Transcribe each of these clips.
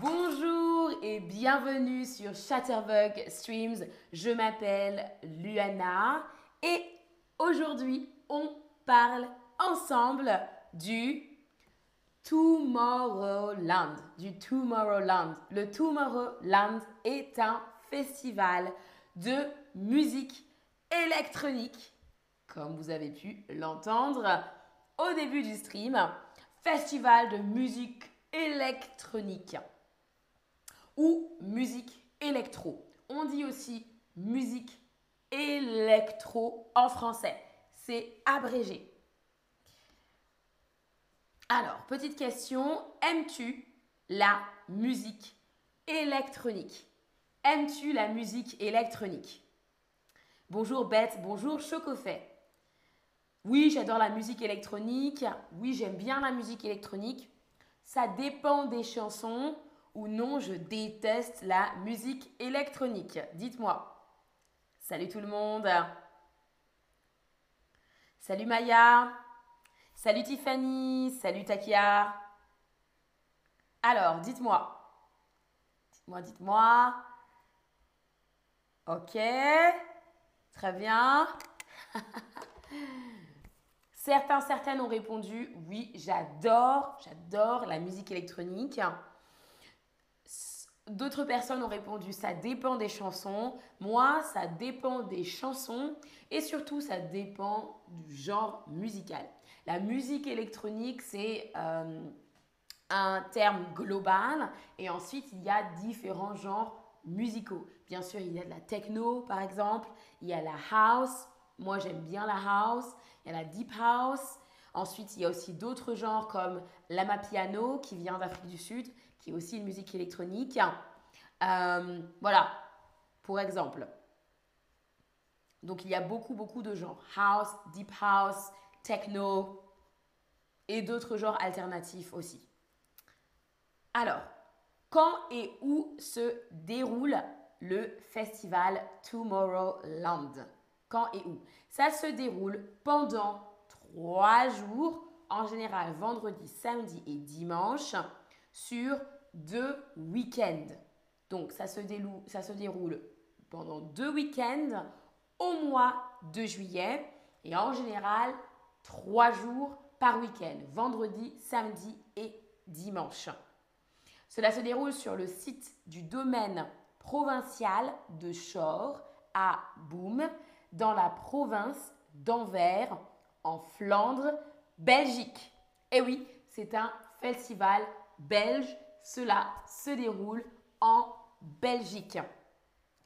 Bonjour et bienvenue sur Chatterbug Streams. Je m'appelle Luana et aujourd'hui on parle ensemble du Tomorrowland. Du Tomorrowland. Le Tomorrowland est un festival de musique électronique, comme vous avez pu l'entendre au début du stream. Festival de musique électronique ou musique électro. On dit aussi musique électro en français. C'est abrégé. Alors, petite question, aimes-tu la musique électronique? Aimes-tu la musique électronique? Bonjour Bête, bonjour Chocofait. Oui, j'adore la musique électronique. Oui, j'aime bien la musique électronique. Ça dépend des chansons ou non, je déteste la musique électronique. Dites-moi. Salut tout le monde. Salut Maya. Salut Tiffany. Salut Takia. Alors, dites-moi. Dites-moi, dites-moi. Ok. Très bien. Certains, certaines ont répondu oui, j'adore, j'adore la musique électronique. D'autres personnes ont répondu ça dépend des chansons. Moi, ça dépend des chansons et surtout ça dépend du genre musical. La musique électronique, c'est euh, un terme global et ensuite il y a différents genres musicaux. Bien sûr, il y a de la techno par exemple, il y a la house. Moi, j'aime bien la house il y a la deep house. Ensuite, il y a aussi d'autres genres comme l'amapiano qui vient d'Afrique du Sud, aussi une musique électronique. Euh, voilà, pour exemple. Donc, il y a beaucoup, beaucoup de genres. House, deep house, techno et d'autres genres alternatifs aussi. Alors, quand et où se déroule le festival Tomorrowland? Quand et où? Ça se déroule pendant trois jours, en général vendredi, samedi et dimanche, sur deux week-ends. Donc ça se, déroule, pendant deux week-ends au mois de juillet et en général trois jours par week-end, vendredi, samedi et dimanche. Cela se déroule sur le site du domaine provincial de Chor à Boom dans la province d'Anvers, en Flandre, Belgique. Et oui, c'est un festival belge. Cela se déroule en Belgique,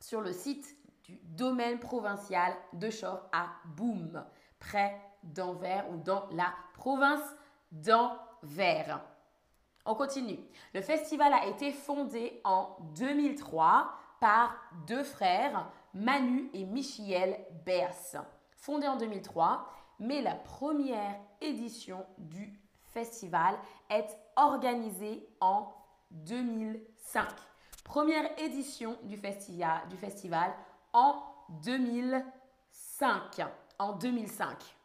sur le site du domaine provincial de Chor à Boom, près d'Anvers ou dans la province d'Anvers. On continue. Le festival a été fondé en 2003 par deux frères Manu et Michiel Beers, fondé en 2003, mais la première édition du festival est organisée en 2005. Première édition du, festival, en 2005. En 2005.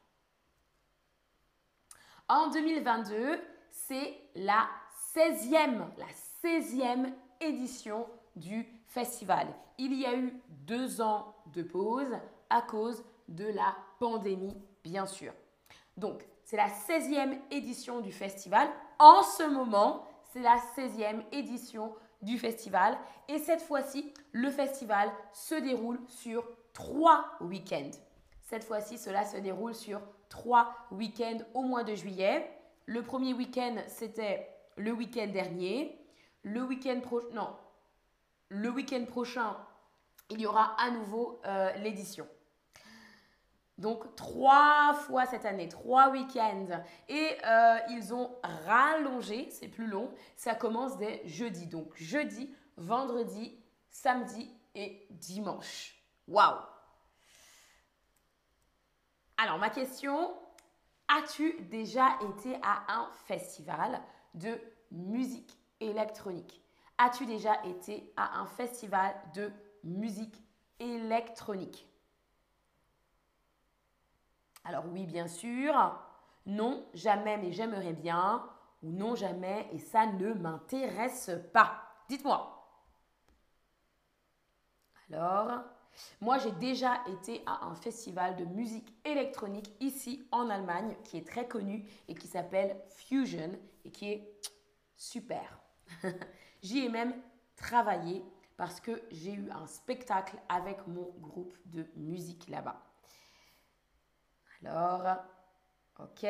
En 2022, c'est la 16e, la 16e édition du festival. Il y a eu deux ans de pause à cause de la pandémie, bien sûr. Donc, c'est la 16e édition du festival. En ce moment, c'est la 16e édition du festival. Et cette fois-ci, le festival se déroule sur trois week-ends. Cette fois-ci, cela se déroule sur trois week-ends au mois de juillet. Le premier week-end, c'était le week-end dernier. Le week-end prochain, il y aura à nouveau euh, l'édition. Donc trois fois cette année, trois week-ends. Et euh, ils ont rallongé, c'est plus long, ça commence dès jeudi. Donc jeudi, vendredi, samedi et dimanche. Waouh Alors ma question, as-tu déjà été à un festival de musique électronique? As-tu déjà été à un festival de musique électronique? Alors oui, bien sûr. Non, jamais, mais j'aimerais bien. Ou non, jamais, et ça ne m'intéresse pas. dites-moi. Alors, moi j'ai déjà été à un festival de musique électronique ici en Allemagne qui est très connu et qui s'appelle Fusion et qui est super. J'y ai même travaillé parce que j'ai eu un spectacle avec mon groupe de musique là-bas. Alors, ok.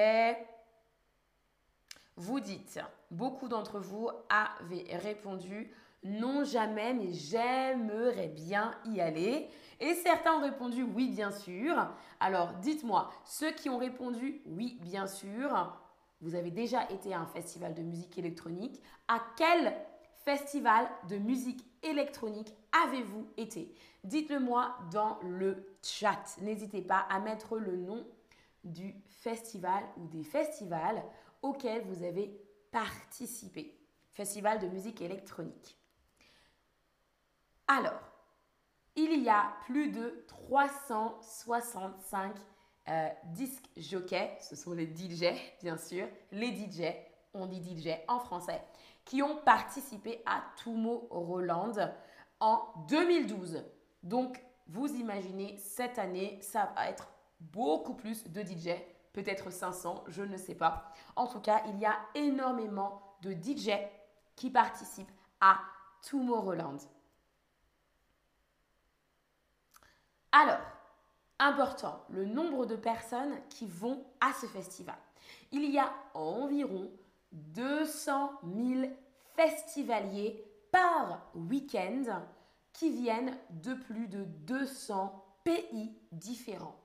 Vous dites, beaucoup d'entre vous avaient répondu non jamais, mais j'aimerais bien y aller. Et certains ont répondu oui, bien sûr. Alors dites-moi, ceux qui ont répondu oui, bien sûr, vous avez déjà été à un festival de musique électronique. À quel festival de musique électronique avez-vous été? Dites-le moi dans le chat. N'hésitez pas à mettre le nom du festival ou des festivals auxquels vous avez participé. Festival de musique électronique. Alors, il y a plus de 365 euh, disques jockeys, ce sont les DJ bien sûr, les DJ, on dit DJ en français, qui ont participé à Roland en 2012. Donc, vous imaginez, cette année, ça va être beaucoup plus de DJ, peut-être 500, je ne sais pas. En tout cas, il y a énormément de DJ qui participent à Tomorrowland. Alors, important, le nombre de personnes qui vont à ce festival. Il y a environ 200 000 festivaliers par week-end qui viennent de plus de 200 pays différents.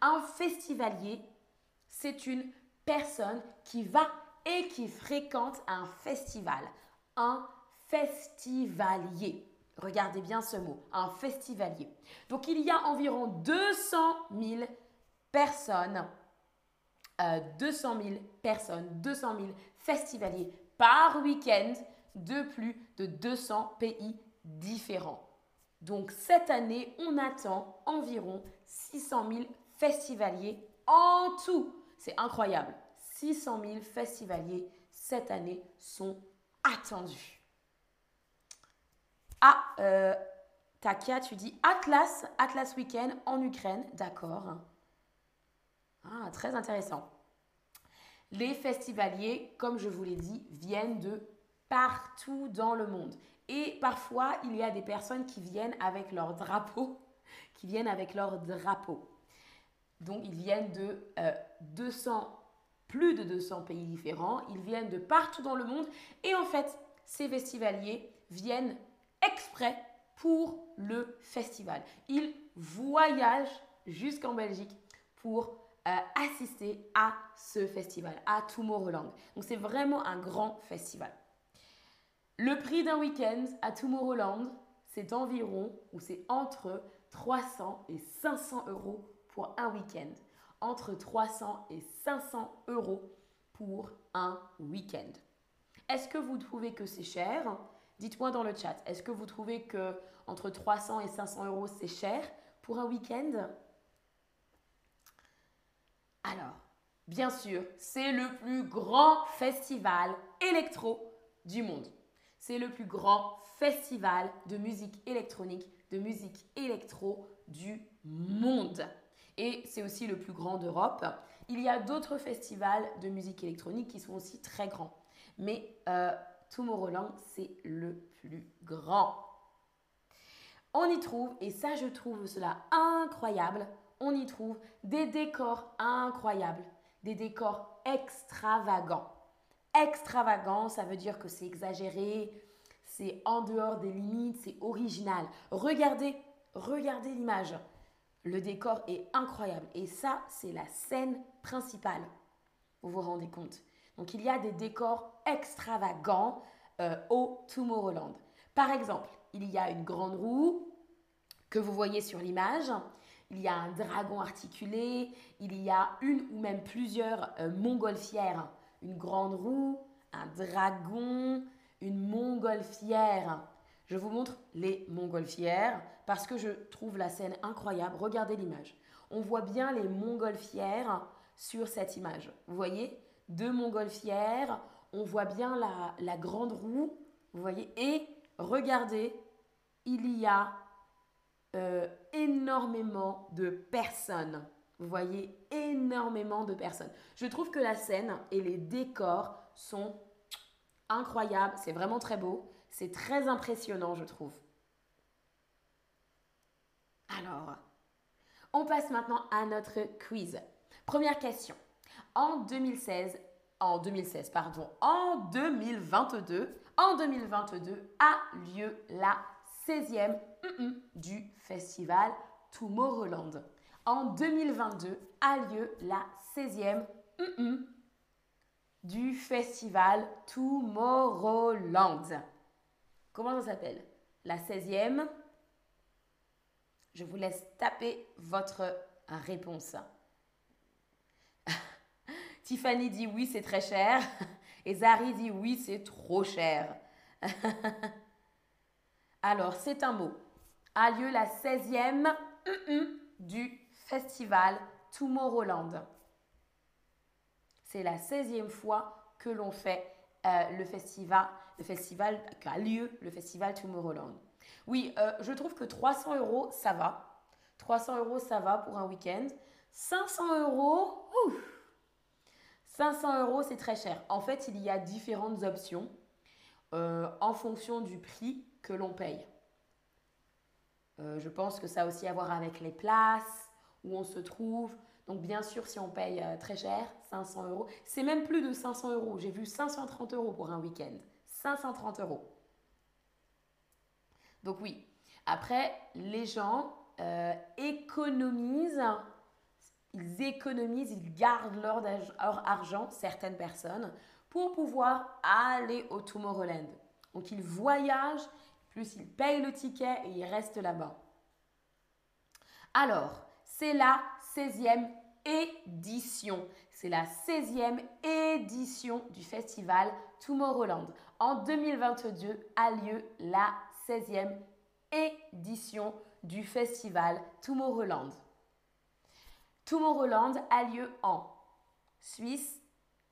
Un festivalier, c'est une personne qui va et qui fréquente un festival. Un festivalier. Regardez bien ce mot, un festivalier. Donc il y a environ 200 000 personnes, 200 euh, 000 personnes, 200 000 festivaliers par week-end de plus de 200 pays différents. Donc cette année, on attend environ 600 000 festivaliers en tout. C'est incroyable. 600 000 festivaliers cette année sont attendus. Ah, euh, Takia, tu dis Atlas, Atlas Weekend en Ukraine. D'accord. Ah, très intéressant. Les festivaliers, comme je vous l'ai dit, viennent de partout dans le monde. Et parfois, il y a des personnes qui viennent avec leur drapeau, qui viennent avec leur drapeau. Donc, ils viennent de 200, euh, plus de 200 pays différents. Ils viennent de partout dans le monde. Et en fait, ces festivaliers viennent exprès pour le festival. Il voyage jusqu'en Belgique pour euh, assister à ce festival, à Tomorrowland. Donc c'est vraiment un grand festival. Le prix d'un week-end à Tomorrowland, c'est environ, ou c'est entre 300 et 500 euros pour un week-end. Entre 300 et 500 euros pour un week-end. Est-ce que vous trouvez que c'est cher? Dites-moi dans le chat, est-ce que vous trouvez que entre 300 et 500 euros c'est cher pour un week-end? Alors, bien sûr, c'est le plus grand festival électro du monde. C'est le plus grand festival de musique électronique, de musique électro du monde. Et c'est aussi le plus grand d'Europe. Il y a d'autres festivals de musique électronique qui sont aussi très grands. Mais euh, Tomorrowland, c'est le plus grand. On y trouve, et ça je trouve cela incroyable, on y trouve des décors incroyables, des décors extravagants. Extravagant, ça veut dire que c'est exagéré, c'est en dehors des limites, c'est original. Regardez, regardez l'image. Le décor est incroyable. Et ça, c'est la scène principale. Vous vous rendez compte donc il y a des décors extravagants euh, au Tomorrowland. Par exemple, il y a une grande roue que vous voyez sur l'image. Il y a un dragon articulé, il y a une ou même plusieurs euh, montgolfières. Une grande roue, un dragon, une montgolfière. Je vous montre les montgolfières parce que je trouve la scène incroyable. Regardez l'image. On voit bien les montgolfières sur cette image. Vous voyez? Deux montgolfières, on voit bien la, grande roue, vous voyez, et regardez, il y a euh, énormément de personnes. Vous voyez, énormément de personnes. Je trouve que la scène et les décors sont incroyables. C'est vraiment très beau. C'est très impressionnant, je trouve. Alors, on passe maintenant à notre quiz. Première question. En 2016, en 2016, pardon, en 2022, en 2022 a lieu la 16e du festival Tomorrowland. En 2022 a lieu la 16e du festival Tomorrowland. Comment ça s'appelle? La 16e. Je vous laisse taper votre réponse. Tiffany dit oui, c'est très cher. Et Zari dit oui, c'est trop cher. Alors, c'est un mot. A lieu la 16e du festival Tomorrowland. C'est la 16e fois que l'on fait euh, le festival, le festival qu'a lieu le festival Tomorrowland. Oui, euh, je trouve que 300 euros, ça va. 300 euros, ça va pour un week-end. 500 euros, ouf, 500 euros, c'est très cher. En fait, il y a différentes options euh, en fonction du prix que l'on paye. Euh, je pense que ça a aussi à voir avec les places, où on se trouve. Donc bien sûr, si on paye très cher, 500 euros, c'est même plus de 500 euros. J'ai vu 530 euros pour un week-end. 530 euros. Donc oui. Après, les gens économisent ils économisent, ils gardent leur, argent, certaines personnes, pour pouvoir aller au Tomorrowland. Donc ils voyagent, plus ils payent le ticket et ils restent là-bas. Alors, c'est la 16e édition. C'est la 16e édition du festival Tomorrowland. En 2022 a lieu la 16e édition du festival Tomorrowland. Tomorrowland a lieu en Suisse,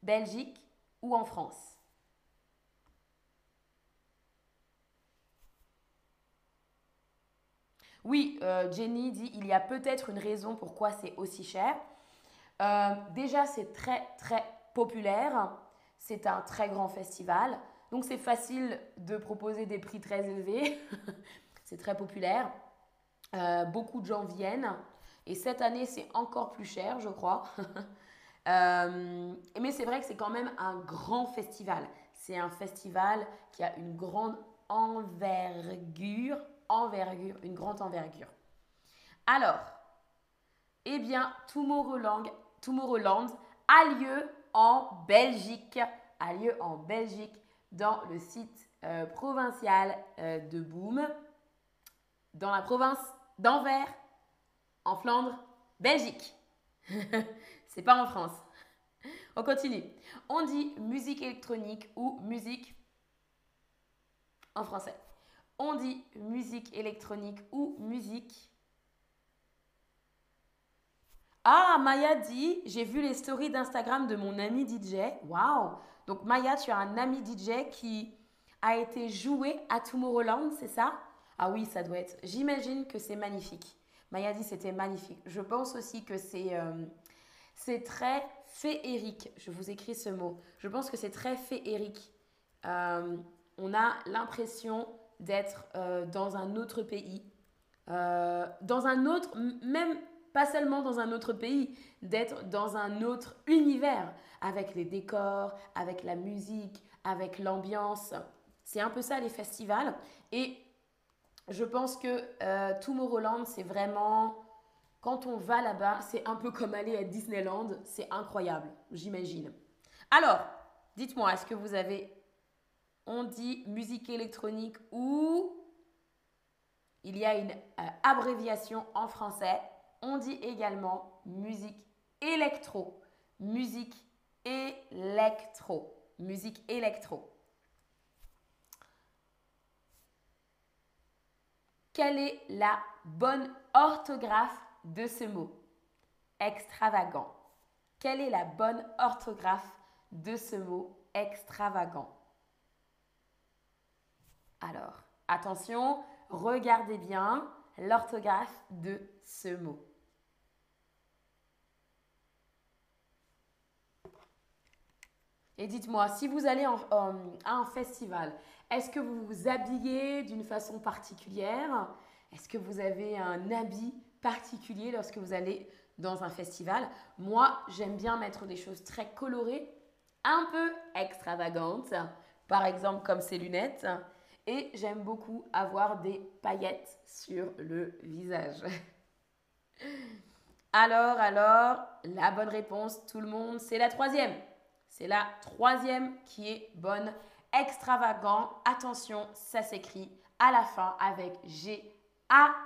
Belgique ou en France Oui, euh, Jenny dit il y a peut-être une raison pourquoi c'est aussi cher. Euh, déjà, c'est très très populaire. C'est un très grand festival. Donc, c'est facile de proposer des prix très élevés. c'est très populaire. Euh, beaucoup de gens viennent. Et cette année, c'est encore plus cher, je crois. Euh, mais c'est vrai que c'est quand même un grand festival. C'est un festival qui a une grande envergure, envergure, une grande envergure. Alors, eh bien, Tomorrowland, Tomorrowland a lieu en Belgique, a lieu en Belgique dans le site euh, provincial euh, de Boom, dans la province d'Anvers, en Flandre, Belgique. C'est pas en France. On continue. On dit musique électronique ou musique en français. On dit musique électronique ou musique. Ah, Maya dit, j'ai vu les stories d'Instagram de mon ami DJ. Waouh Donc Maya, tu as un ami DJ qui a été joué à Tomorrowland, c'est ça? Ah oui, ça doit être. J'imagine que c'est magnifique. Maya dit c'était magnifique. Je pense aussi que c'est euh, c'est très féerique. Je vous écris ce mot. Je pense que c'est très féerique. Euh, on a l'impression d'être euh, dans un autre pays. dans un autre, même pas seulement dans un autre pays, d'être dans un autre univers, avec les décors, avec la musique, avec l'ambiance. C'est un peu ça les festivals. Et je pense que euh, Tomorrowland, c'est vraiment, quand on va là-bas, c'est un peu comme aller à Disneyland, c'est incroyable, j'imagine. Alors, dites-moi, est-ce que vous avez, on dit musique électronique ou il y a une euh, abréviation en français, on dit également musique électro, musique électro, musique électro. Quelle est la bonne orthographe de ce mot? Extravagant. Quelle est la bonne orthographe de ce mot extravagant? Alors, Attention, regardez bien l'orthographe de ce mot. Et dites-moi, si vous allez à un festival, est-ce que vous vous habillez d'une façon particulière? Est-ce que vous avez un habit particulier lorsque vous allez dans un festival? Moi, j'aime bien mettre des choses très colorées, un peu extravagantes, par exemple comme ces lunettes. Et j'aime beaucoup avoir des paillettes sur le visage. Alors, alors, la bonne réponse, tout le monde, c'est la troisième. C'est la troisième qui est bonne. Extravagant. Attention, ça s'écrit à la fin avec G-A-N-T.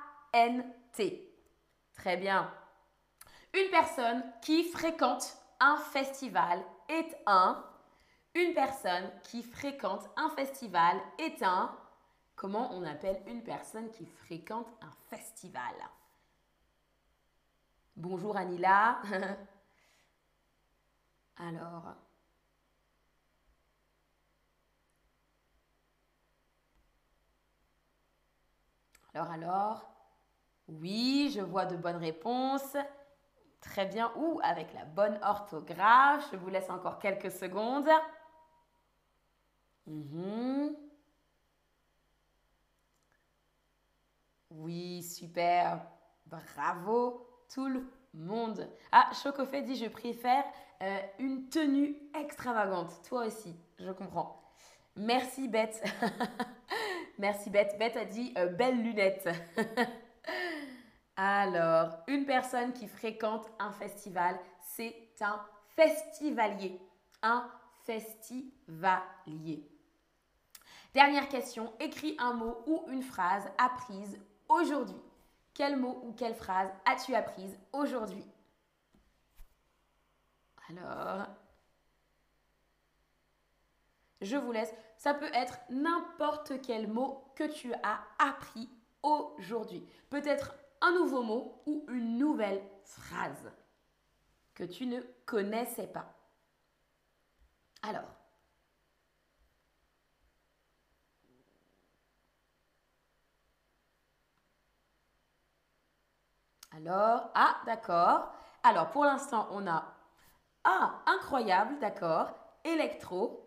Très bien. Une personne qui fréquente un festival est un. Une personne qui fréquente un festival est un. Comment on appelle une personne qui fréquente un festival? Bonjour Anila. Alors, alors, alors, oui, je vois de bonnes réponses. Très bien. Ou avec la bonne orthographe. Je vous laisse encore quelques secondes. Mhm. Oui, super. Bravo tout le monde. Ah, Chocofé dit je préfère euh, une tenue extravagante. Toi aussi, je comprends. Merci Bette. Merci Bette. Bette a dit euh, belles lunettes. Alors, une personne qui fréquente un festival, c'est un festivalier. Un festivalier. Dernière question, écris un mot ou une phrase apprise aujourd'hui. Quel mot ou quelle phrase as-tu apprise aujourd'hui? Alors, je vous laisse. Ça peut être n'importe quel mot que tu as appris aujourd'hui. Peut-être un nouveau mot ou une nouvelle phrase que tu ne connaissais pas. Alors, alors, ah, d'accord. Alors, pour l'instant, on a Ah, incroyable, d'accord. Électro,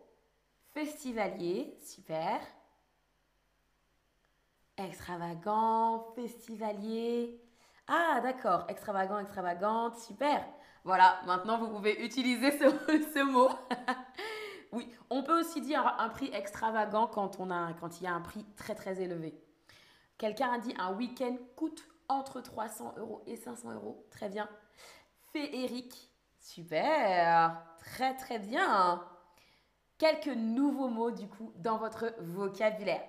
festivalier, super. Extravagant, festivalier. Ah, d'accord, extravagant, extravagante, super. Voilà, maintenant vous pouvez utiliser ce, mot. oui, on peut aussi dire un prix extravagant quand, quand il y a un prix très très élevé. Quelqu'un a dit un week-end coûte entre 300 euros et 500 euros. Très bien. Féerique, super, très très bien quelques nouveaux mots du coup dans votre vocabulaire.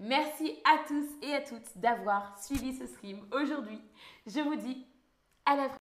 Merci à tous et à toutes d'avoir suivi ce stream aujourd'hui. Je vous dis à la prochaine.